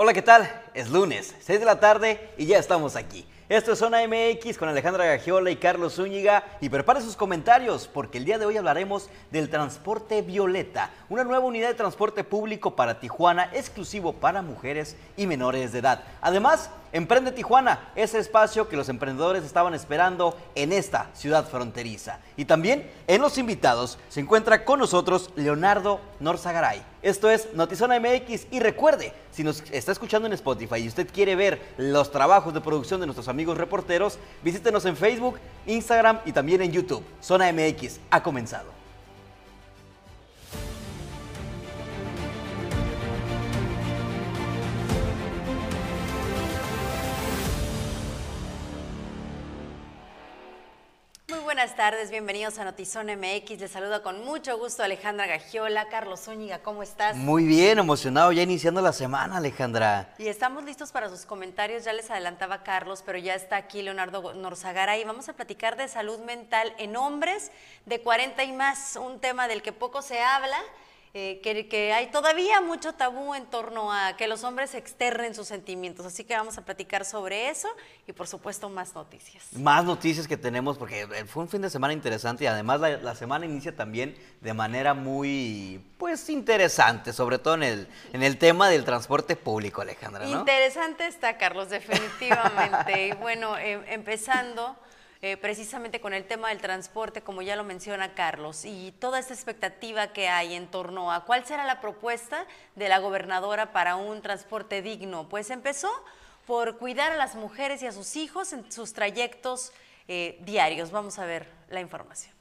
Hola, ¿qué tal? Es lunes, 6 de la tarde y ya estamos aquí. Esto es Zona MX con Alejandra Gagiola y Carlos Zúñiga y prepare sus comentarios porque el día de hoy hablaremos del transporte violeta, una nueva unidad de transporte público para Tijuana exclusivo para mujeres y menores de edad. Además, Emprende Tijuana, ese espacio que los emprendedores estaban esperando en esta ciudad fronteriza. Y también en los invitados se encuentra con nosotros Leonardo Norzagaray. Esto es Notizona MX y recuerde, si nos está escuchando en Spotify y usted quiere ver los trabajos de producción de nuestros amigos reporteros, visítenos en Facebook, Instagram y también en YouTube. Zona MX ha comenzado. Buenas tardes, bienvenidos a Notizón MX. Les saludo con mucho gusto Alejandra Gagiola, Carlos Zúñiga, ¿cómo estás? Muy bien, emocionado ya iniciando la semana, Alejandra. Y estamos listos para sus comentarios, ya les adelantaba Carlos, pero ya está aquí Leonardo Norzagara y vamos a platicar de salud mental en hombres de 40 y más, un tema del que poco se habla eh, que, hay todavía mucho tabú en torno a que los hombres externen sus sentimientos. Así que vamos a platicar sobre eso y por supuesto más noticias. Más noticias que tenemos porque eh, fue un fin de semana interesante y además la, semana inicia también de manera muy pues interesante, sobre todo en el, en el tema del transporte público, Alejandra. Interesante está, Carlos, definitivamente. y bueno, em, empezando... Eh, precisamente con el tema del transporte, como ya lo menciona Carlos, y toda esta expectativa que hay en torno a cuál será la propuesta de la gobernadora para un transporte digno. Pues empezó por cuidar a las mujeres y a sus hijos en sus trayectos eh, diarios. Vamos a ver la información.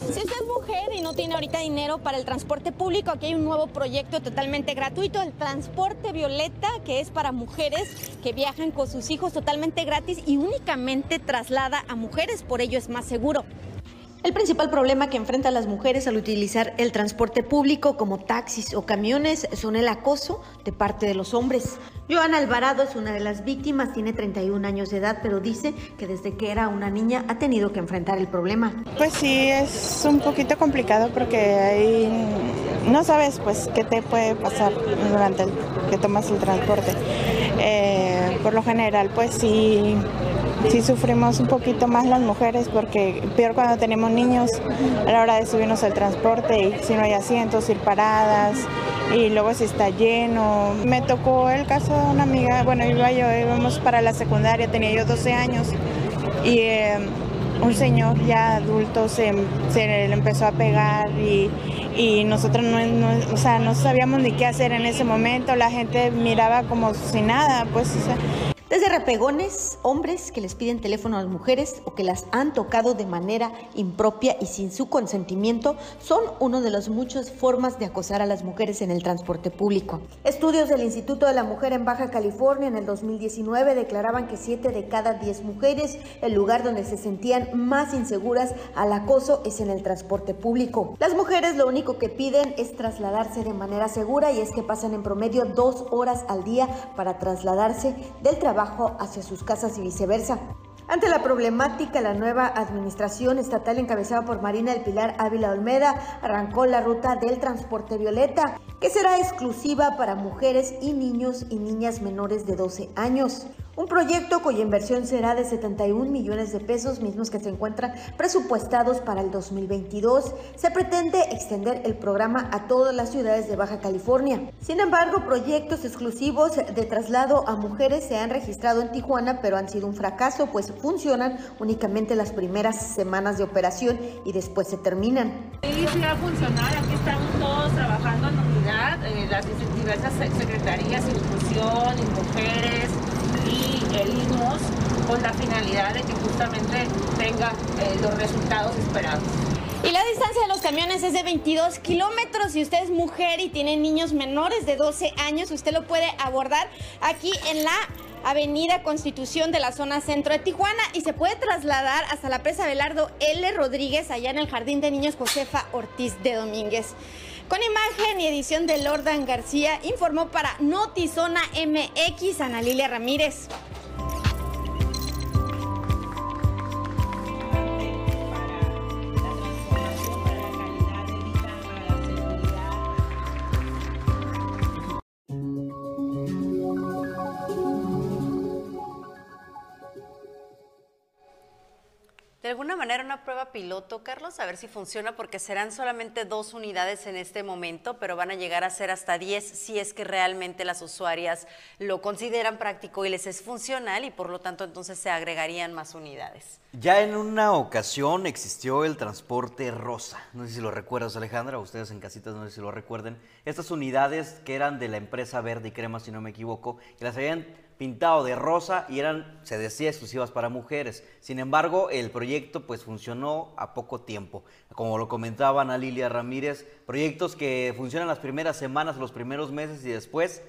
Si usted es mujer y no tiene ahorita dinero para el transporte público, aquí hay un nuevo proyecto totalmente gratuito, el transporte violeta, que es para mujeres que viajan con sus hijos totalmente gratis y únicamente traslada a mujeres, por ello es más seguro. El principal problema que enfrentan las mujeres al utilizar el transporte público como taxis o camiones son el acoso de parte de los hombres. Joana Alvarado es una de las víctimas, tiene 31 años de edad, pero dice que desde que era una niña ha tenido que enfrentar el problema. Pues sí, es un poquito complicado porque ahí no sabes pues qué te puede pasar durante el que tomas el transporte. Eh, por lo general, pues sí sí sufrimos un poquito más las mujeres porque peor cuando tenemos niños a la hora de subirnos al transporte y si no hay asientos, ir paradas y luego si está lleno. Me tocó el caso de una amiga, bueno, iba yo, íbamos para la secundaria, tenía yo 12 años y eh, un señor ya adulto se, le empezó a pegar y, nosotros no, o sea, no sabíamos ni qué hacer en ese momento, la gente miraba como si nada, pues... Desde repegones, hombres que les piden teléfono a las mujeres o que las han tocado de manera impropia y sin su consentimiento, son una de las muchas formas de acosar a las mujeres en el transporte público. Estudios del Instituto de la Mujer en Baja California en el 2019 declaraban que 7 de cada 10 mujeres, el lugar donde se sentían más inseguras al acoso es en el transporte público. Las mujeres lo único que piden es trasladarse de manera segura y es que pasan en promedio dos horas al día para trasladarse del trabajo hacia sus casas y viceversa. Ante la problemática, la nueva administración estatal encabezada por Marina del Pilar Ávila Olmeda arrancó la ruta del transporte violeta, que será exclusiva para mujeres y niños y niñas menores de 12 años. Un proyecto cuya inversión será de 71 millones de pesos, mismos que se encuentran presupuestados para el 2022. Se pretende extender el programa a todas las ciudades de Baja California. Sin embargo, proyectos exclusivos de traslado a mujeres se han registrado en Tijuana, pero han sido un fracaso, pues funcionan únicamente las primeras semanas de operación y después se terminan. Sí, sí va a funcionar. Aquí estamos todos trabajando en unidad, eh, las diversas secretarías, inclusión y mujeres y el INMOS con la finalidad de que justamente tenga eh, los resultados esperados. Y la distancia de los camiones es de 22 kilómetros. Si usted es mujer y tiene niños menores de 12 años, usted lo puede abordar aquí en la Avenida Constitución de la zona centro de Tijuana y se puede trasladar hasta la presa Belardo L. Rodríguez, allá en el Jardín de Niños Josefa Ortiz de Domínguez. Con imagen y edición de Lordan García, informó para Notizona MX Ana Lilia Ramírez. De alguna manera una prueba piloto, Carlos, a ver si funciona, porque serán solamente dos unidades en este momento, pero van a llegar a ser hasta 10 si es que realmente las usuarias lo consideran práctico y les es funcional y por lo tanto entonces se agregarían más unidades. Ya en una ocasión existió el transporte rosa. No sé si lo recuerdas, Alejandra, ustedes en casitas no sé si lo recuerden. Estas unidades que eran de la empresa Verde y Crema, si no me equivoco, que las habían pintado de rosa y eran, se decía, exclusivas para mujeres. Sin embargo, el proyecto pues funcionó a poco tiempo. Como lo comentaba Ana Lilia Ramírez, proyectos que funcionan las primeras semanas, los primeros meses y después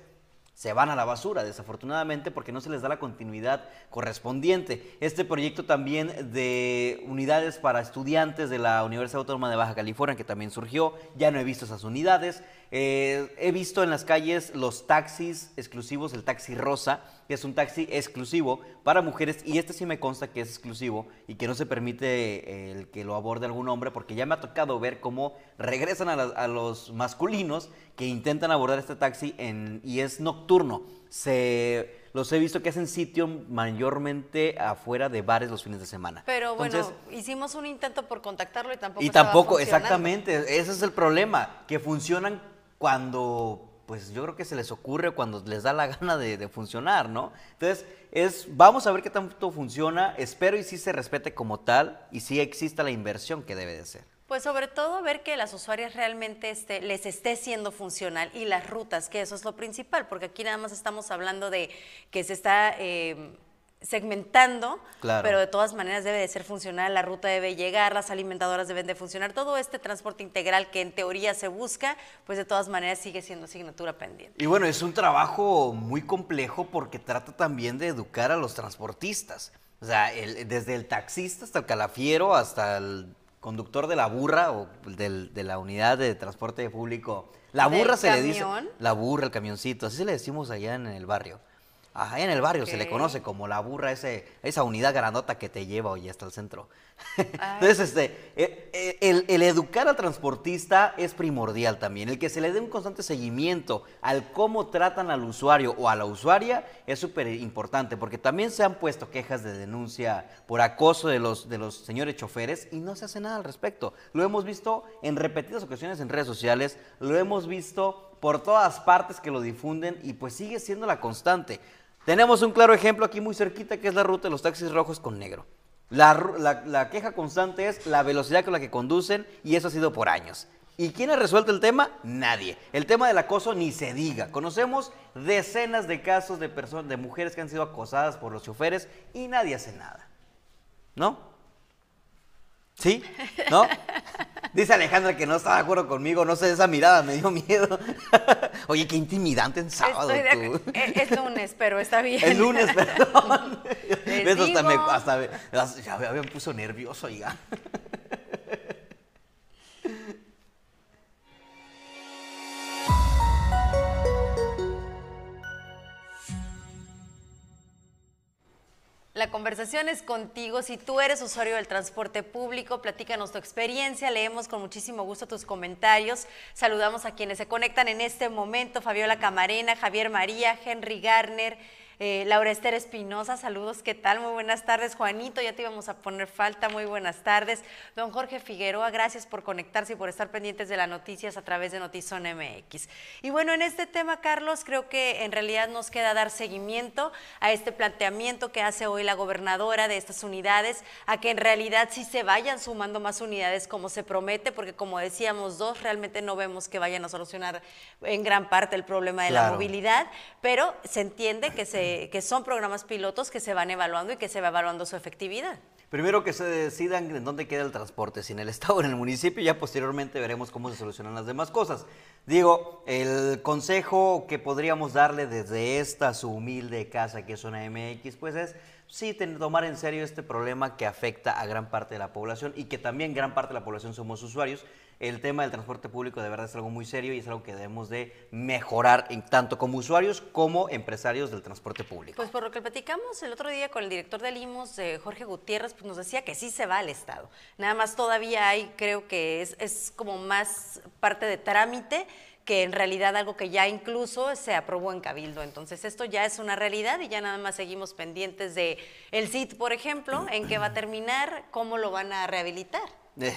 se van a la basura, desafortunadamente, porque no se les da la continuidad correspondiente. Este proyecto también de unidades para estudiantes de la Universidad Autónoma de Baja California, que también surgió, ya no he visto esas unidades. Eh, he visto en las calles los taxis exclusivos, el taxi rosa, que es un taxi exclusivo para mujeres, y este sí me consta que es exclusivo y que no se permite eh, el que lo aborde algún hombre, porque ya me ha tocado ver cómo regresan a, a los masculinos que intentan abordar este taxi en, y es nocturno. Se los he visto que hacen sitio mayormente afuera de bares los fines de semana. Pero bueno, hicimos un intento por contactarlo y tampoco. Y tampoco, exactamente, ese es el problema, que funcionan cuando pues yo creo que se les ocurre cuando les da la gana de, funcionar, ¿no? Entonces, es, vamos a ver qué tanto funciona, espero y sí se respete como tal y sí exista la inversión que debe de ser. Pues sobre todo ver que las usuarias realmente este, les esté siendo funcional y las rutas, que eso es lo principal, porque aquí nada más estamos hablando de que se está... Eh, segmentando, pero de todas maneras debe de ser funcional, la ruta debe llegar, las alimentadoras deben de funcionar, todo este transporte integral que en teoría se busca, pues de todas maneras sigue siendo asignatura pendiente. Y bueno, es un trabajo muy complejo porque trata también de educar a los transportistas, o sea, desde el taxista hasta el calafiero, hasta el conductor de la burra o de la unidad de transporte público. La burra se le dice. La burra, el camioncito, así se le decimos allá en el barrio. Ajá, en el barrio se le conoce como la burra, ese, esa unidad grandota que te lleva hoy hasta el centro. Entonces, este, eh, eh, el, el, educar al transportista es primordial también. El que se le dé un constante seguimiento al cómo tratan al usuario o a la usuaria es súper importante, porque también se han puesto quejas de denuncia por acoso de los, de los señores choferes y no se hace nada al respecto. Lo hemos visto en repetidas ocasiones en redes sociales, lo hemos visto por todas partes que lo difunden y pues sigue siendo la constante. Tenemos un claro ejemplo aquí muy cerquita que es la ruta de los taxis rojos con negro. La, queja constante es la velocidad con la que conducen y eso ha sido por años. ¿Y quién ha resuelto el tema? Nadie. El tema del acoso ni se diga. Conocemos decenas de casos de, de mujeres que han sido acosadas por los choferes y nadie hace nada. ¿No? ¿Sí? ¿No? Dice Alejandra que no está de acuerdo conmigo, no sé, esa mirada me dio miedo. Oye, qué intimidante en sábado tú. Eh, es, lunes, pero está bien. Es lunes, perdón. Eso hasta me, hasta ya me puso nervioso, oiga. La conversación es contigo. Si tú eres usuario del transporte público, platícanos tu experiencia. Leemos con muchísimo gusto tus comentarios. Saludamos a quienes se conectan en este momento. Fabiola Camarena, Javier María, Henry Garner. Eh, Laura Esther Espinosa, saludos, ¿qué tal? Muy buenas tardes. Juanito, ya te íbamos a poner falta, muy buenas tardes. Don Jorge Figueroa, gracias por conectarse y por estar pendientes de las noticias a través de Notizón MX. Y bueno, en este tema, Carlos, creo que en realidad nos queda dar seguimiento a este planteamiento que hace hoy la gobernadora de estas unidades, a que en realidad sí se vayan sumando más unidades como se promete, porque como decíamos, dos realmente no vemos que vayan a solucionar en gran parte el problema de la movilidad, pero se entiende que se que, son programas pilotos que se van evaluando y que se va evaluando su efectividad. Primero que se decidan en dónde queda el transporte, si en el estado o en el municipio, y ya posteriormente veremos cómo se solucionan las demás cosas. Digo, el consejo que podríamos darle desde esta su humilde casa que es una MX, pues es sí tomar en serio este problema que afecta a gran parte de la población y que también gran parte de la población somos usuarios el tema del transporte público de verdad es algo muy serio y es algo que debemos de mejorar tanto como usuarios como empresarios del transporte público. Pues por lo que platicamos el otro día con el director del IMOS, Jorge Gutiérrez, pues nos decía que sí se va al Estado. Nada más todavía hay, creo que es, es como más parte de trámite que en realidad algo que ya incluso se aprobó en Cabildo. Entonces esto ya es una realidad y ya nada más seguimos pendientes de el CIT, por ejemplo, en qué va a terminar, cómo lo van a rehabilitar. Eh,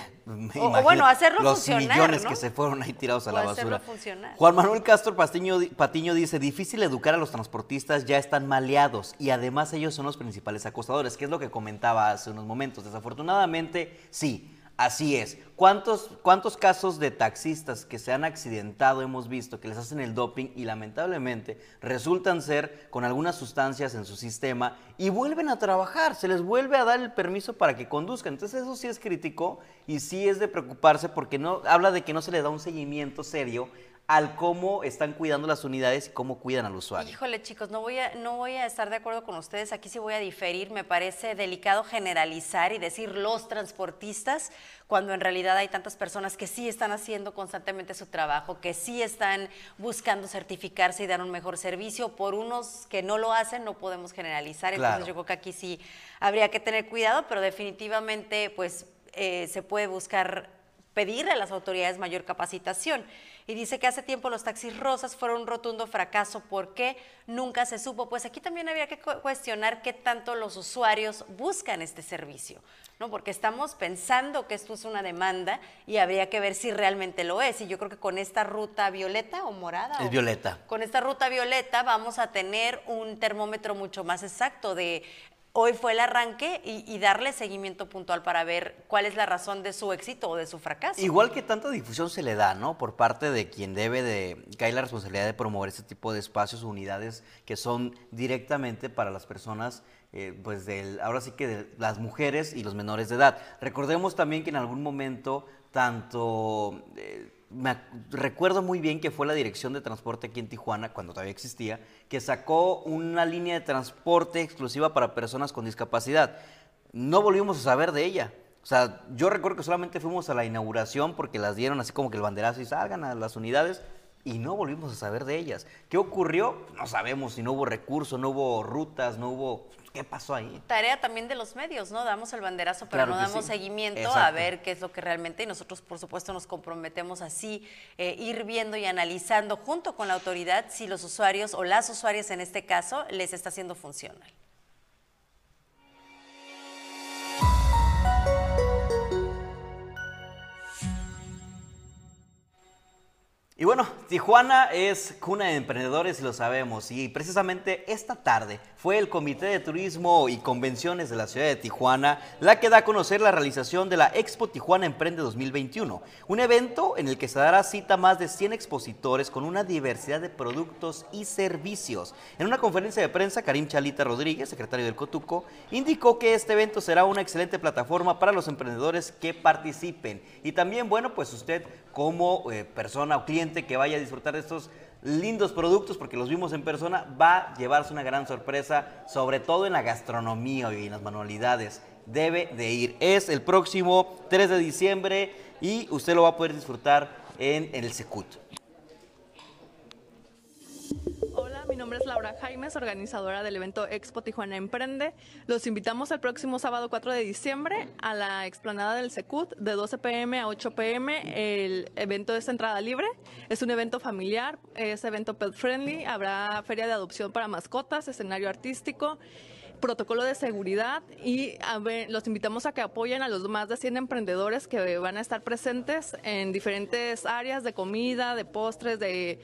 O- o bueno, hacerlo los funcionar, millones ¿no? que se fueron ahí tirados a O la basura. funcionar. Juan Manuel Castro Patiño, Patiño dice, difícil educar a los transportistas, ya están maleados y además ellos son los principales acosadores, que es lo que comentaba hace unos momentos. Desafortunadamente, sí, así es. ¿Cuántos, ¿Cuántos casos de taxistas que se han accidentado hemos visto que les hacen el doping y lamentablemente resultan ser con algunas sustancias en su sistema y vuelven a trabajar, se les vuelve a dar el permiso para que conduzcan? Entonces eso sí es crítico y sí es de preocuparse porque no habla de que no se le da un seguimiento serio al cómo están cuidando las unidades y cómo cuidan al usuario. Híjole, chicos, no voy, a, no voy a estar de acuerdo con ustedes. Aquí sí voy a diferir. Me parece delicado generalizar y decir los transportistas, cuando en realidad hay tantas personas que sí están haciendo constantemente su trabajo, que sí están buscando certificarse y dar un mejor servicio. Por unos que no lo hacen, no podemos generalizar. Entonces, Claro. yo creo que aquí sí habría que tener cuidado, pero definitivamente, pues, eh, se puede buscar pedirle a las autoridades mayor capacitación. Y dice que hace tiempo los taxis rosas fueron un rotundo fracaso. ¿Por qué? Nunca se supo. Pues aquí también habría que cu- cuestionar qué tanto los usuarios buscan este servicio, ¿no? Porque estamos pensando que esto es una demanda y habría que ver si realmente lo es. Y yo creo que con esta ruta violeta o morada. Es o- violeta. Con esta ruta violeta vamos a tener un termómetro mucho más exacto de hoy fue el arranque y, y darle seguimiento puntual para ver cuál es la razón de su éxito o de su fracaso. Igual que tanta difusión se le da, ¿no? Por parte de quien debe de, que hay la responsabilidad de promover este tipo de espacios o unidades que son directamente para las personas, eh, pues del, ahora sí que de las mujeres y los menores de edad. Recordemos también que en algún momento tanto, eh, me recuerdo muy bien que fue la dirección de transporte aquí en Tijuana, cuando todavía existía, que sacó una línea de transporte exclusiva para personas con discapacidad. No volvimos a saber de ella. O sea, yo recuerdo que solamente fuimos a la inauguración porque las dieron así como que el banderazo y salgan a las unidades y no volvimos a saber de ellas. ¿Qué ocurrió? No sabemos si no hubo recursos, no hubo rutas, no hubo... ¿Qué pasó ahí? Tarea también de los medios, ¿no? Damos el banderazo, pero Claro no damos sí. seguimiento a ver qué es lo que realmente, y nosotros por supuesto nos comprometemos así, eh, ir viendo y analizando junto con la autoridad si los usuarios o las usuarias en este caso les está haciendo funcional. Y bueno, Tijuana es cuna de emprendedores lo sabemos. Y precisamente esta tarde fue el Comité de Turismo y Convenciones de la ciudad de Tijuana la que da a conocer la realización de la Expo Tijuana Emprende 2021. Un evento en el que se dará cita a más de 100 expositores con una diversidad de productos y servicios. En una conferencia de prensa, Karim Chalita Rodríguez, secretario del Cotuco, indicó que este evento será una excelente plataforma para los emprendedores que participen. Y también, bueno, pues usted como eh, persona o cliente que vaya a disfrutar de estos lindos productos, porque los vimos en persona, va a llevarse una gran sorpresa, sobre todo en la gastronomía y en las manualidades. Debe de ir. Es el próximo 3 de diciembre y usted lo va a poder disfrutar en, en el Secut. Es Laura Jaimes, organizadora del evento Expo Tijuana Emprende. Los invitamos el próximo sábado 4 de diciembre a la explanada del Secut de 12 pm a 8 pm. El evento es entrada libre, es un evento familiar, es evento pet friendly, habrá feria de adopción para mascotas, escenario artístico protocolo de seguridad y los invitamos a que apoyen a los más de 100 emprendedores que van a estar presentes en diferentes áreas de comida, de postres, de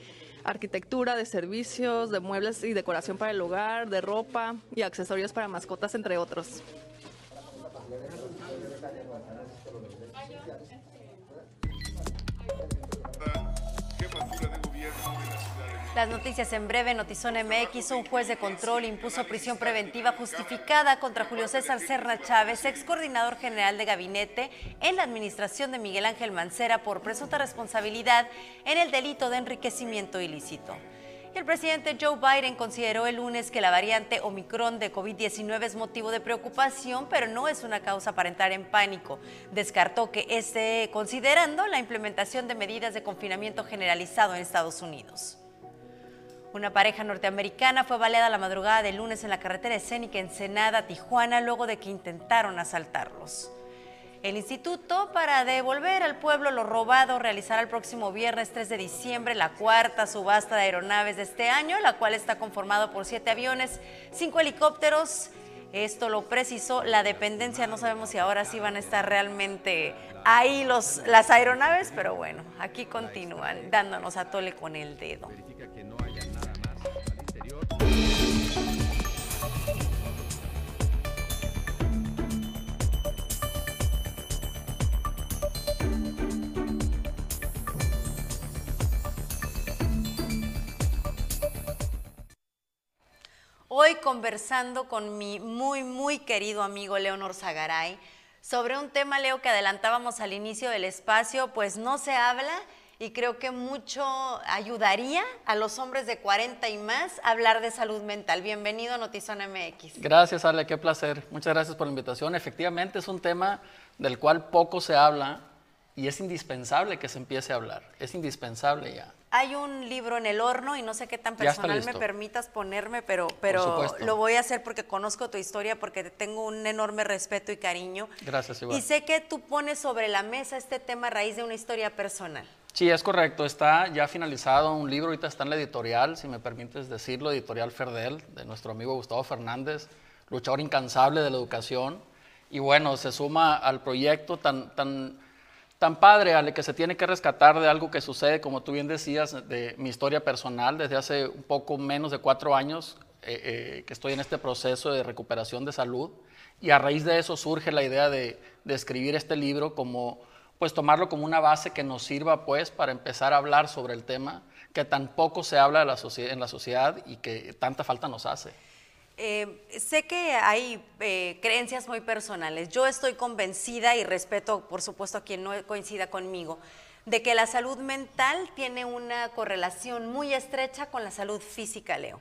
arquitectura, de servicios, de muebles y decoración para el hogar, de ropa y accesorios para mascotas, entre otros. Las noticias en breve, Notizón MX, un juez de control impuso prisión preventiva justificada contra Julio César Serna Chávez, ex coordinador general de gabinete en la administración de Miguel Ángel Mancera por presunta responsabilidad en el delito de enriquecimiento ilícito. El presidente Joe Biden consideró el lunes que la variante Omicron de COVID-19 es motivo de preocupación, pero no es una causa para entrar en pánico. Descartó que esté considerando la implementación de medidas de confinamiento generalizado en Estados Unidos. Una pareja norteamericana fue baleada la madrugada del lunes en la carretera escénica Ensenada, Tijuana, luego de que intentaron asaltarlos. El instituto, para devolver al pueblo lo robado, realizará el próximo viernes 3 de diciembre la cuarta subasta de aeronaves de este año, la cual está conformada por siete aviones, cinco helicópteros. Esto lo precisó la dependencia. No sabemos si ahora sí van a estar realmente ahí los, las aeronaves, pero bueno, aquí continúan dándonos a tole con el dedo. Hoy conversando con mi muy, muy querido amigo Leonor Zagaray sobre un tema, Leo, que adelantábamos al inicio del espacio, pues no se habla y creo que mucho ayudaría a los hombres de 40 y más a hablar de salud mental. Bienvenido a Notizón MX. Gracias, Ale, qué placer. Muchas gracias por la invitación. Efectivamente es un tema del cual poco se habla y es indispensable que se empiece a hablar. Es indispensable ya. Hay un libro en el horno y no sé qué tan personal me permitas ponerme, pero, pero lo voy a hacer porque conozco tu historia, porque te tengo un enorme respeto y cariño. Gracias, igual. Y sé que tú pones sobre la mesa este tema a raíz de una historia personal. Sí, es correcto. Está ya finalizado un libro, ahorita está en la editorial, si me permites decirlo, editorial Ferdel, de nuestro amigo Gustavo Fernández, luchador incansable de la educación. Y bueno, se suma al proyecto tan, tan, tan padre, Ale, que se tiene que rescatar de algo que sucede, como tú bien decías, de mi historia personal, desde hace un poco menos de cuatro años eh, eh, que estoy en este proceso de recuperación de salud. Y a raíz de eso surge la idea de, escribir este libro como pues tomarlo como una base que nos sirva pues para empezar a hablar sobre el tema que tan poco se habla en la sociedad y que tanta falta nos hace. Eh, sé que hay eh, creencias muy personales. Yo estoy convencida y respeto, por supuesto, a quien no coincida conmigo, de que la salud mental tiene una correlación muy estrecha con la salud física, Leo.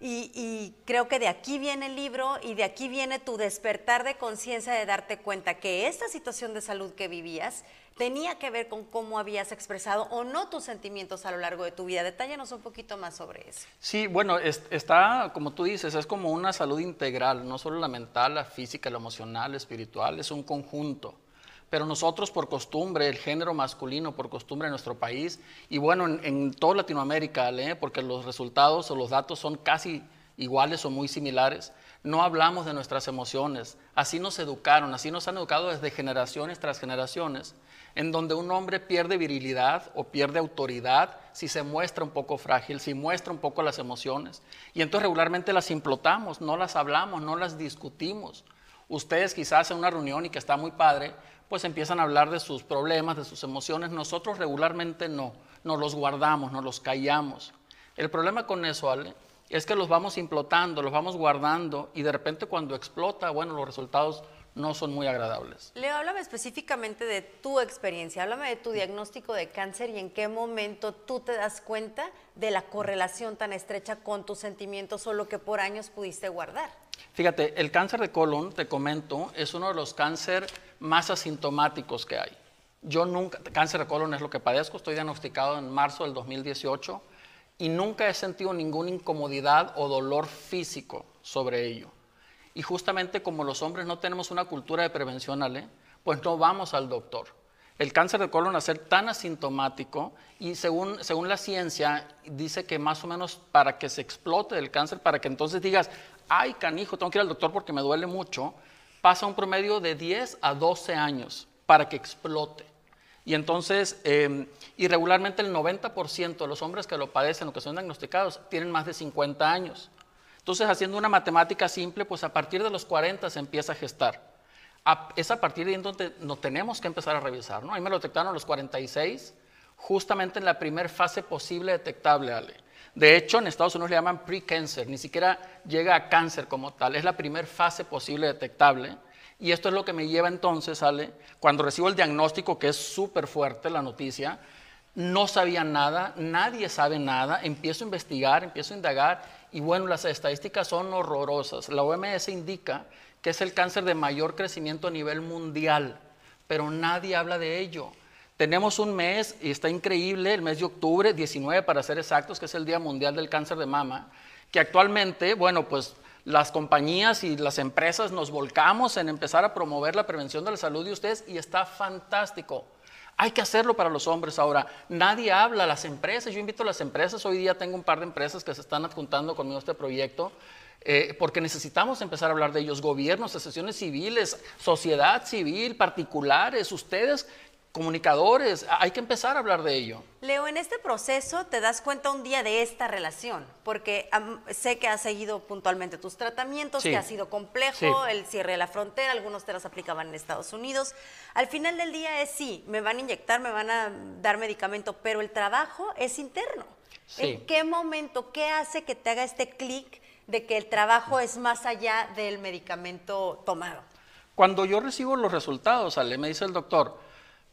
Y, y creo que de aquí viene el libro y de aquí viene tu despertar de conciencia de darte cuenta que esta situación de salud que vivías tenía que ver con cómo habías expresado o no tus sentimientos a lo largo de tu vida. Detállanos un poquito más sobre eso. Sí, bueno, es- está, como tú dices, es como una salud integral, no solo la mental, la física, la emocional, la espiritual, es un conjunto. Pero nosotros por costumbre, el género masculino por costumbre en nuestro país, y bueno, en, en toda Latinoamérica, Ale, porque los resultados o los datos son casi iguales o muy similares, no hablamos de nuestras emociones. Así nos educaron, así nos han educado desde generaciones tras generaciones, en donde un hombre pierde virilidad o pierde autoridad si se muestra un poco frágil, si muestra un poco las emociones. Y entonces regularmente las implotamos, no las hablamos, no las discutimos. Ustedes quizás en una reunión y que está muy padre, pues empiezan a hablar de sus problemas, de sus emociones. Nosotros regularmente no, nos los guardamos, nos los callamos. El problema con eso, Ale, es que los vamos implotando, los vamos guardando y de repente cuando explota, bueno, los resultados no son muy agradables. Leo, háblame específicamente de tu experiencia, háblame de tu diagnóstico de cáncer y en qué momento tú te das cuenta de la correlación tan estrecha con tus sentimientos o lo que por años pudiste guardar. Fíjate, el cáncer de colon, te comento, es uno de los cáncer más asintomáticos que hay. Yo nunca, cáncer de colon es lo que padezco, estoy diagnosticado en marzo del 2018 y nunca he sentido ninguna incomodidad o dolor físico sobre ello. Y justamente como los hombres no tenemos una cultura de prevención, Ale, pues no vamos al doctor. El cáncer de colon al ser tan asintomático y según, según la ciencia dice que más o menos para que se explote el cáncer, para que entonces digas, ay canijo, tengo que ir al doctor porque me duele mucho, pasa un promedio de 10 a 12 años para que explote. Y entonces, eh, irregularmente el 90% de los hombres que lo padecen o que son diagnosticados tienen más de 50 años. Entonces, haciendo una matemática simple, pues a partir de los 40 se empieza a gestar. Es a partir de ahí donde nos tenemos que empezar a revisar. ¿no? A mí me lo detectaron a los 46, justamente en la primera fase posible detectable, Ale. De hecho, en Estados Unidos le llaman pre-cancer, ni siquiera llega a cáncer como tal, es la primera fase posible detectable. Y esto es lo que me lleva entonces, Ale, cuando recibo el diagnóstico, que es súper fuerte la noticia, no sabía nada, nadie sabe nada, empiezo a investigar, empiezo a indagar y bueno, las estadísticas son horrorosas. La OMS indica que es el cáncer de mayor crecimiento a nivel mundial, pero nadie habla de ello. Tenemos un mes, y está increíble, el mes de octubre, 19 para ser exactos, que es el Día Mundial del Cáncer de Mama, que actualmente, bueno, pues las compañías y las empresas nos volcamos en empezar a promover la prevención de la salud de ustedes y está fantástico. Hay que hacerlo para los hombres. Ahora. Nadie habla, las empresas, yo invito a las empresas, hoy día tengo un par de empresas que se están adjuntando conmigo a este proyecto, eh, porque necesitamos empezar a hablar de ellos, gobiernos, asociaciones civiles, sociedad civil, particulares, ustedes comunicadores, hay que empezar a hablar de ello. Leo, en este proceso te das cuenta un día de esta relación, porque sé que has seguido puntualmente tus tratamientos, que ha sido complejo, el cierre de la frontera, algunos te los aplicaban en Estados Unidos. Al final del día es sí, me van a inyectar, me van a dar medicamento, pero el trabajo es interno. ¿En qué momento, qué hace que te haga este clic de que el trabajo es más allá del medicamento tomado? Cuando yo recibo los resultados, Ale, me dice el doctor,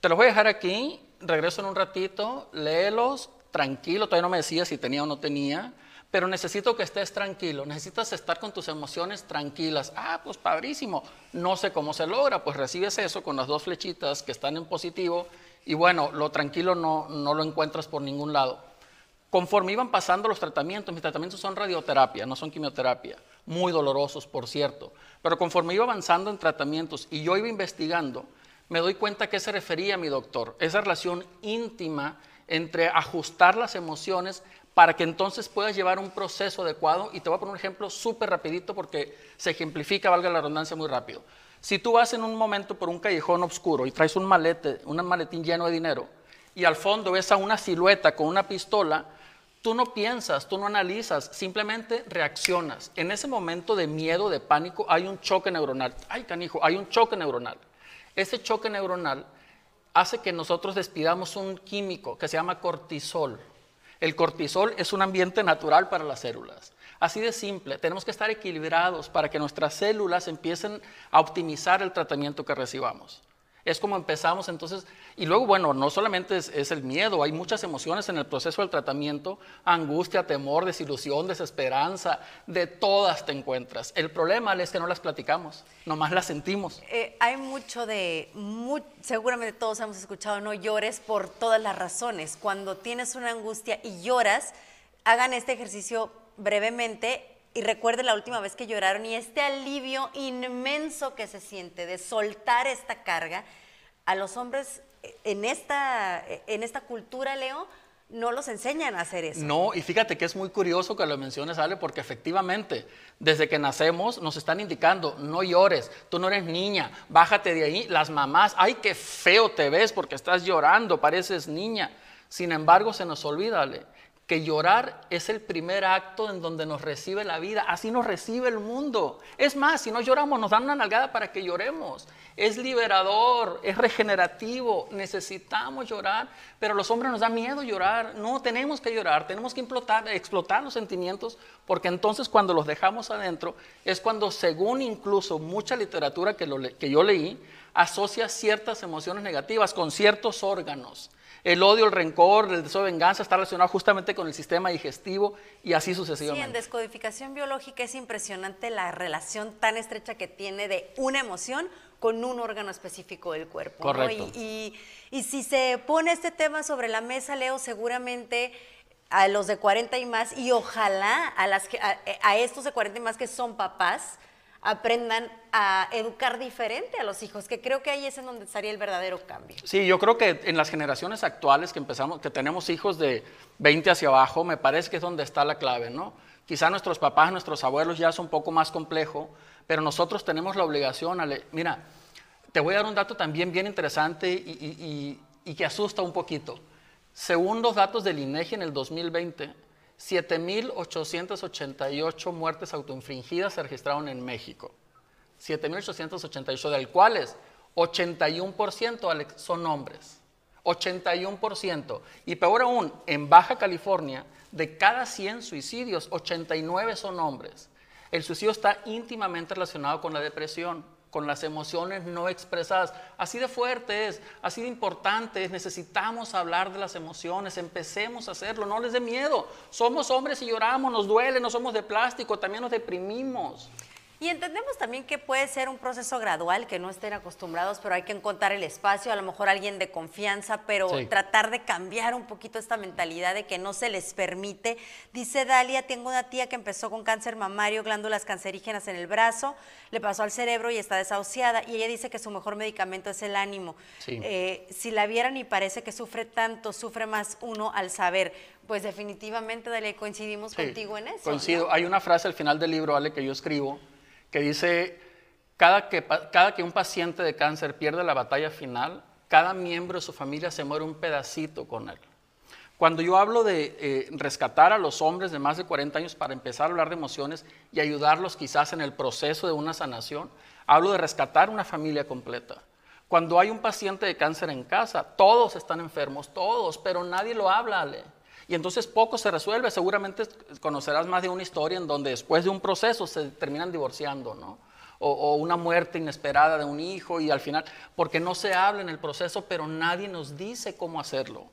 te los voy a dejar aquí, regreso en un ratito, léelos, tranquilo, todavía no me decía si tenía o no tenía, pero necesito que estés tranquilo, necesitas estar con tus emociones tranquilas. Ah, pues padrísimo, no sé cómo se logra, pues recibes eso con las dos flechitas que están en positivo y bueno, lo tranquilo no, no lo encuentras por ningún lado. Conforme iban pasando los tratamientos, mis tratamientos son radioterapia, no son quimioterapia, muy dolorosos, por cierto, pero conforme iba avanzando en tratamientos y yo iba investigando, me doy cuenta que se refería a mi doctor, esa relación íntima entre ajustar las emociones para que entonces puedas llevar un proceso adecuado. Y te voy a poner un ejemplo súper rapidito porque se ejemplifica, valga la redundancia, muy rápido. Si tú vas en un momento por un callejón oscuro y traes un malete, un maletín lleno de dinero, y al fondo ves a una silueta con una pistola, tú no piensas, tú no analizas, simplemente reaccionas. En ese momento de miedo, de pánico, hay un choque neuronal. Ay, canijo, hay un choque neuronal. Ese choque neuronal hace que nosotros despidamos un químico que se llama cortisol. El cortisol es un ambiente natural para las células. Así de simple, tenemos que estar equilibrados para que nuestras células empiecen a optimizar el tratamiento que recibamos. Es como empezamos entonces, y luego, bueno, no solamente es, el miedo, hay muchas emociones en el proceso del tratamiento, angustia, temor, desilusión, desesperanza, de todas te encuentras. El problema es que no las platicamos, nomás las sentimos. Eh, hay mucho de, seguramente todos hemos escuchado, no llores por todas las razones. Cuando tienes una angustia y lloras, hagan este ejercicio brevemente y recuerde la última vez que lloraron y este alivio inmenso que se siente de soltar esta carga, a los hombres en esta, en esta cultura, Leo, no los enseñan a hacer eso. No, y fíjate que es muy curioso que lo menciones, Ale, porque efectivamente, desde que nacemos nos están indicando, no llores, tú no eres niña, bájate de ahí. Las mamás, ay, qué feo te ves porque estás llorando, pareces niña. Sin embargo, se nos olvida, Ale, que llorar es el primer acto en donde nos recibe la vida, así nos recibe el mundo. Es más, si no lloramos, nos dan una nalgada para que lloremos. Es liberador, es regenerativo, necesitamos llorar, pero los hombres nos da miedo llorar. No, tenemos que llorar, tenemos que explotar, explotar los sentimientos, porque entonces cuando los dejamos adentro es cuando, según incluso mucha literatura que yo leí, asocia ciertas emociones negativas con ciertos órganos. El odio, el rencor, el deseo de venganza está relacionado justamente con el sistema digestivo y así sucesivamente. Sí, en descodificación biológica es impresionante la relación tan estrecha que tiene de una emoción con un órgano específico del cuerpo. Correcto. Y, si se pone este tema sobre la mesa, Leo, seguramente a los de 40 y más, y ojalá a, las a estos de 40 y más que son papás, aprendan a educar diferente a los hijos, que creo que ahí es en donde estaría el verdadero cambio. Sí, yo creo que en las generaciones actuales que empezamos, que tenemos hijos de 20 hacia abajo, me parece que es donde está la clave, ¿no? Quizá nuestros papás, nuestros abuelos ya es un poco más complejo, pero nosotros tenemos la obligación, mira, te voy a dar un dato también bien interesante y, y que asusta un poquito. Según los datos del INEGI en el 2020, 7.888 muertes autoinfringidas se registraron en México. 7.888, del cuales 81% son hombres. 81%. Y peor aún, en Baja California, de cada 100 suicidios, 89 son hombres. El suicidio está íntimamente relacionado con la depresión con las emociones no expresadas. Así de fuerte es, así de importante es. Necesitamos hablar de las emociones, empecemos a hacerlo, no les dé miedo. Somos hombres y lloramos, nos duele, no somos de plástico, también nos deprimimos. Y entendemos también que puede ser un proceso gradual, que no estén acostumbrados, pero hay que encontrar el espacio, a lo mejor alguien de confianza, pero Sí. tratar de cambiar un poquito esta mentalidad de que no se les permite. Dice Dalia, tengo una tía que empezó con cáncer mamario, glándulas cancerígenas en el brazo, le pasó al cerebro y está desahuciada, y ella dice que su mejor medicamento es el ánimo. Sí. Eh, si la vieran y parece que sufre tanto, sufre más uno al saber. Pues definitivamente, Dalia, coincidimos Sí, contigo en eso. Coincido. ¿no? Hay una frase al final del libro, Ale, que yo escribo, que dice, cada que, cada que un paciente de cáncer pierde la batalla final, cada miembro de su familia se muere un pedacito con él. Cuando yo hablo de eh, rescatar a los hombres de más de 40 años para empezar a hablar de emociones y ayudarlos quizás en el proceso de una sanación, hablo de rescatar una familia completa. Cuando hay un paciente de cáncer en casa, todos están enfermos, todos, pero nadie lo habla, Ale. Y entonces poco se resuelve. Seguramente conocerás más de una historia en donde después de un proceso se terminan divorciando, ¿no? O, una muerte inesperada de un hijo y al final, porque no se habla en el proceso, pero nadie nos dice cómo hacerlo.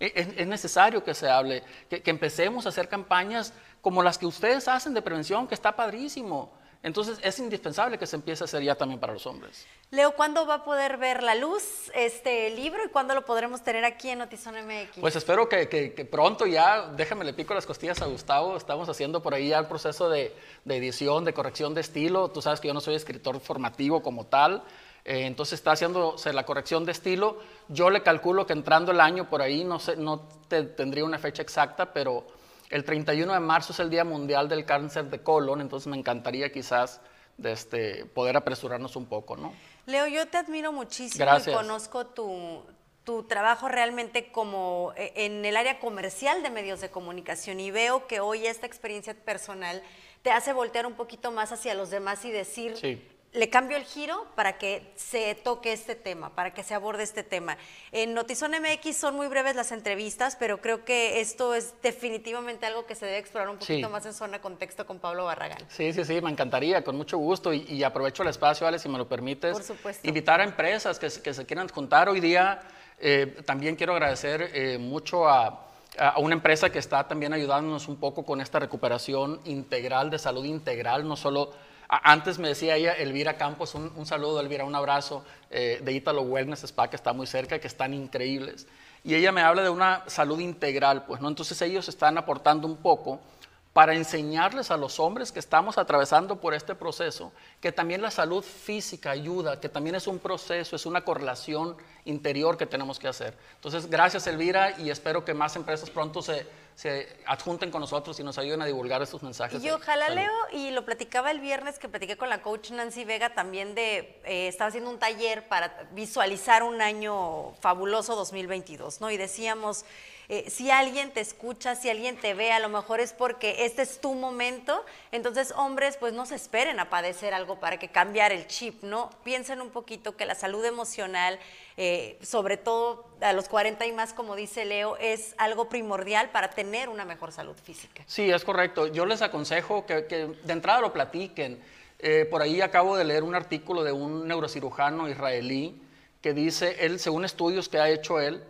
E- Es, es necesario que se hable, que, que empecemos a hacer campañas como las que ustedes hacen de prevención, que está padrísimo. Entonces es indispensable que se empiece a hacer ya también para los hombres. Leo, ¿cuándo va a poder ver la luz este libro y cuándo lo podremos tener aquí en Notizón MX? Pues espero que, que- que pronto ya, déjame le pico las costillas a Gustavo, estamos haciendo por ahí ya el proceso de, de edición, de corrección de estilo, tú sabes que yo no soy escritor formativo como tal, eh, entonces está haciéndose la corrección de estilo, yo le calculo que entrando el año por ahí, no, sé, no te- tendría una fecha exacta, pero el 31 de marzo es el Día Mundial del Cáncer de Colon, entonces me encantaría quizás de este, poder apresurarnos un poco, ¿no? Leo, yo te admiro muchísimo Gracias. y conozco tu, tu trabajo realmente como eh, en el área comercial de medios de comunicación y veo que hoy esta experiencia personal te hace voltear un poquito más hacia los demás y decir, Sí. Le cambio el giro para que se toque este tema, para que se aborde este tema. En Notizón MX son muy breves las entrevistas, pero creo que esto es definitivamente algo que se debe explorar un poquito Sí. más en zona contexto con Pablo Barragán. Sí, sí, sí, me encantaría, con mucho gusto. Y, y aprovecho el espacio, Ale, si me lo permites. Por supuesto. Invitar a empresas que, se- que se quieran juntar. Hoy día eh, también quiero agradecer eh, mucho a, a una empresa que está también ayudándonos un poco con esta recuperación integral, de salud integral, no solo... Antes me decía ella, Elvira Campos, un, un saludo, Elvira, un abrazo, eh, de Italo Wellness Spa, que está muy cerca, que están increíbles. Y ella me habla de una salud integral, pues, ¿no? Entonces ellos están aportando un poco para enseñarles a los hombres que estamos atravesando por este proceso que también la salud física ayuda, que también es un proceso, es una correlación interior que tenemos que hacer. Entonces, gracias Elvira y espero que más empresas pronto se, se adjunten con nosotros y nos ayuden a divulgar estos mensajes. Y ojalá salud. Leo, y lo platicaba el viernes que platiqué con la coach Nancy Vega también de, eh, estaba haciendo un taller para visualizar un año fabuloso 2022, ¿no? Y decíamos, eh, si alguien te escucha, si alguien te ve, a lo mejor es porque este es tu momento, entonces hombres pues no se esperen a padecer algo para que cambiar el chip, ¿no? Piensen un poquito que la salud emocional, eh, sobre todo a los 40 y más, como dice Leo, es algo primordial para tener una mejor salud física. Sí, es correcto. Yo les aconsejo que, de entrada lo platiquen. Eh, por ahí acabo de leer un artículo de un neurocirujano israelí que dice, él, según estudios que ha hecho él,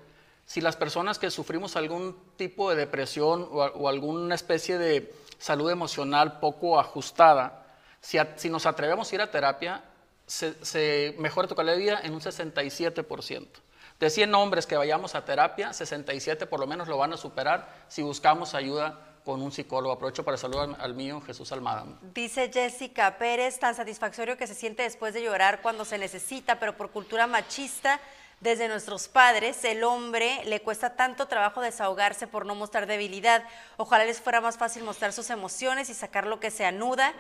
si las personas que sufrimos algún tipo de depresión o, alguna especie de salud emocional poco ajustada, si, nos atrevemos a ir a terapia, se, mejora tu calidad de vida en un 67%. De 100 hombres que vayamos a terapia, 67 por lo menos lo van a superar si buscamos ayuda con un psicólogo. Aprovecho para saludar al, al mío, Jesús Almada. Dice Jessica Pérez, tan satisfactorio que se siente después de llorar cuando se necesita, pero por cultura machista desde nuestros padres, el hombre le cuesta tanto trabajo desahogarse por no mostrar debilidad. Ojalá les fuera más fácil mostrar sus emociones y sacar lo que se anuda,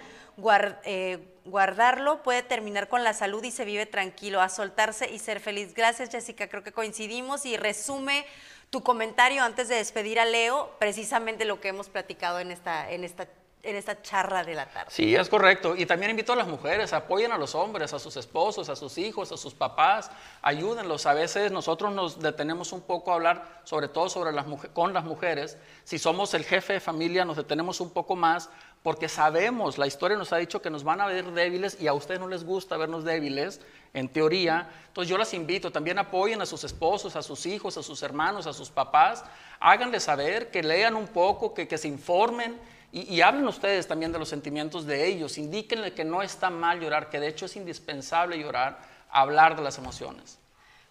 eh, guardarlo, puede terminar con la salud y se vive tranquilo, a soltarse y ser feliz. Gracias Jessica, creo que coincidimos y resume tu comentario antes de despedir a Leo, precisamente lo que hemos platicado en esta, en esta, en esta charla de la tarde. Sí, es correcto. Y también invito a las mujeres, apoyen a los hombres, a sus esposos, a sus hijos, a sus papás, ayúdenlos. A veces nosotros nos detenemos un poco a hablar, sobre todo sobre las con las mujeres. Si somos el jefe de familia, nos detenemos un poco más porque sabemos, la historia nos ha dicho que nos van a ver débiles y a ustedes no les gusta vernos débiles, en teoría. Entonces yo las invito, también apoyen a sus esposos, a sus hijos, a sus hermanos, a sus papás. Háganles saber, que lean un poco, que se informen Y, y hablen ustedes también de los sentimientos de ellos, indíquenle que no está mal llorar, que de hecho es indispensable llorar, hablar de las emociones.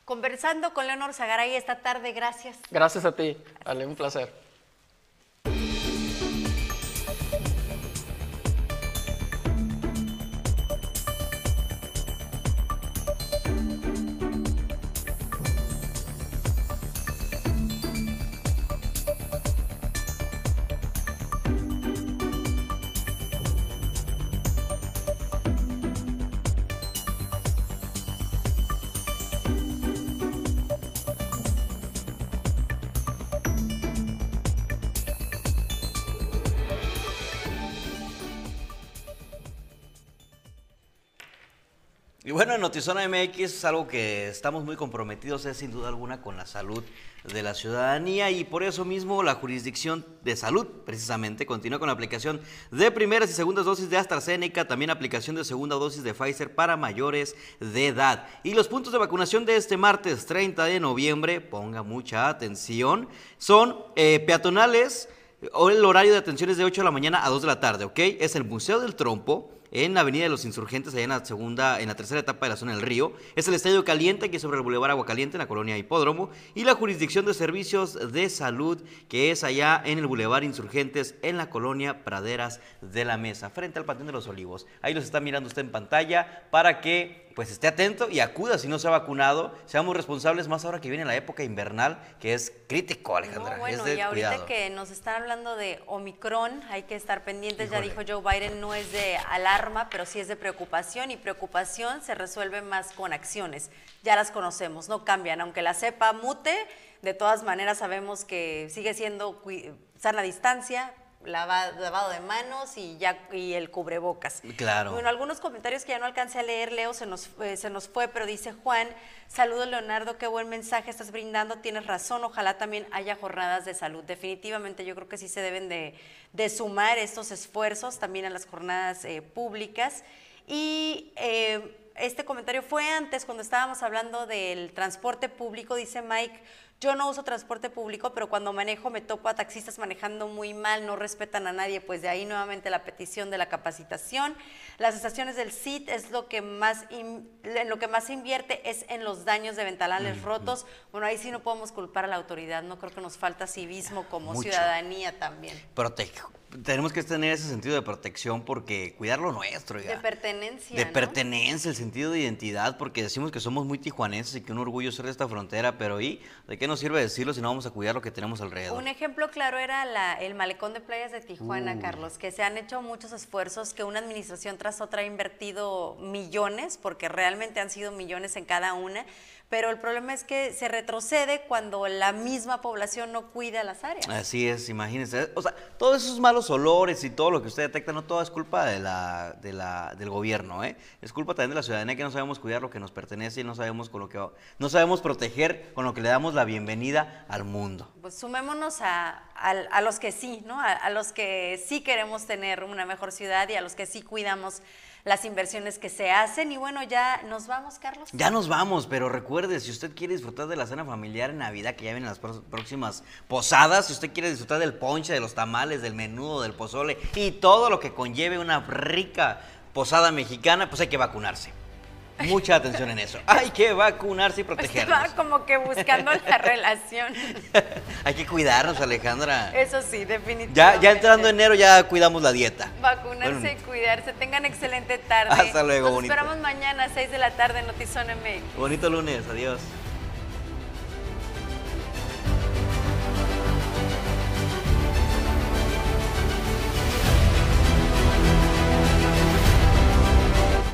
Conversando con Leonor Zagaray esta tarde, gracias. Gracias a ti, Ale, un placer. Notizona MX es algo que estamos muy comprometidos, es sin duda alguna con la salud de la ciudadanía y por eso mismo la jurisdicción de salud precisamente continúa con la aplicación de primeras y segundas dosis de AstraZeneca, también aplicación de segunda dosis de Pfizer para mayores de edad. Y los puntos de vacunación de este martes 30 de noviembre, ponga mucha atención, son eh, peatonales, o el horario de atención es de 8 de la mañana a 2 de la tarde, ¿ok? Es el Museo del Trompo, en la Avenida de los Insurgentes, allá en la segunda, en la tercera etapa de la zona del río. Es el Estadio Caliente, que sobre el Boulevard Aguacaliente, en la colonia Hipódromo. Y la jurisdicción de servicios de salud, que es allá en el Boulevard Insurgentes, en la colonia Praderas de la Mesa, frente al Panteón de los Olivos. Ahí los está mirando usted en pantalla para que pues esté atento y acuda si no se ha vacunado. Seamos responsables más ahora que viene la época invernal, que es crítico, Alejandra. No, bueno, es de y ahorita cuidado. que nos están hablando de Omicron, hay que estar pendientes. Ya dijo Joe Biden, no es de alarma, pero sí es de preocupación. Y preocupación se resuelve más con acciones. Ya las conocemos, no cambian. Aunque la cepa mute, de todas maneras sabemos que sigue siendo sana distancia. Lava- lavado de manos y ya y el cubrebocas. Claro. Bueno, algunos comentarios que ya no alcancé a leer, Leo, se nos, eh, se nos fue, pero dice Juan, saludos Leonardo, qué buen mensaje estás brindando, tienes razón, ojalá también haya jornadas de salud. Definitivamente yo creo que sí se deben de, de sumar estos esfuerzos también a las jornadas eh, públicas. Y eh, este comentario fue antes, cuando estábamos hablando del transporte público, dice Mike, yo no uso transporte público, pero cuando manejo me topo a taxistas manejando muy mal, no respetan a nadie, pues de ahí nuevamente la petición de la capacitación. Las estaciones del CIT es lo que más in- lo que más se invierte es en los daños de ventanales rotos. Bueno, ahí sí no podemos culpar a la autoridad, no creo que nos falta civismo como Mucho. ciudadanía también. Protege- Tenemos que tener ese sentido de protección porque cuidar lo nuestro. oiga. De pertenencia. De ¿no? pertenencia, el sentido de identidad, porque decimos que somos muy tijuanenses y que un orgullo ser de esta frontera, pero ¿y de qué nos sirve decirlo si no vamos a cuidar lo que tenemos alrededor? Un ejemplo claro era la- el malecón de playas de Tijuana, Uh. Carlos, que se han hecho muchos esfuerzos, que una administración tras otra ha invertido millones, porque realmente han sido millones en cada una, pero el problema es que se retrocede cuando la misma población no cuida las áreas. Así es, imagínense. O sea, todos esos malos olores y todo lo que usted detecta, no todo es culpa de la, de la, del gobierno, ¿eh? Es culpa también de la ciudadanía que no sabemos cuidar lo que nos pertenece y no sabemos con lo que no sabemos proteger con lo que le damos la bienvenida al mundo. Pues sumémonos a, a los que sí, ¿no? A, a los que sí queremos tener una mejor ciudad y a los que sí cuidamos las inversiones que se hacen. Y bueno, ya nos vamos, Carlos. Ya nos vamos, pero recuerde, si usted quiere disfrutar de la cena familiar en Navidad, que ya vienen las próximas posadas, si usted quiere disfrutar del ponche, de los tamales, del menudo, del pozole y todo lo que conlleve una rica posada mexicana, pues hay que vacunarse. Mucha atención en eso. Hay que vacunarse y protegernos. Estaba como que buscando la relación. Hay que cuidarnos, Alejandra. Eso sí, definitivamente. Ya, ya entrando enero ya cuidamos la dieta. Vacunarse Bueno. y cuidarse. Tengan excelente tarde. Hasta luego, Nos bonito. esperamos mañana a 6 de la tarde Notizón MX. Bonito lunes, adiós.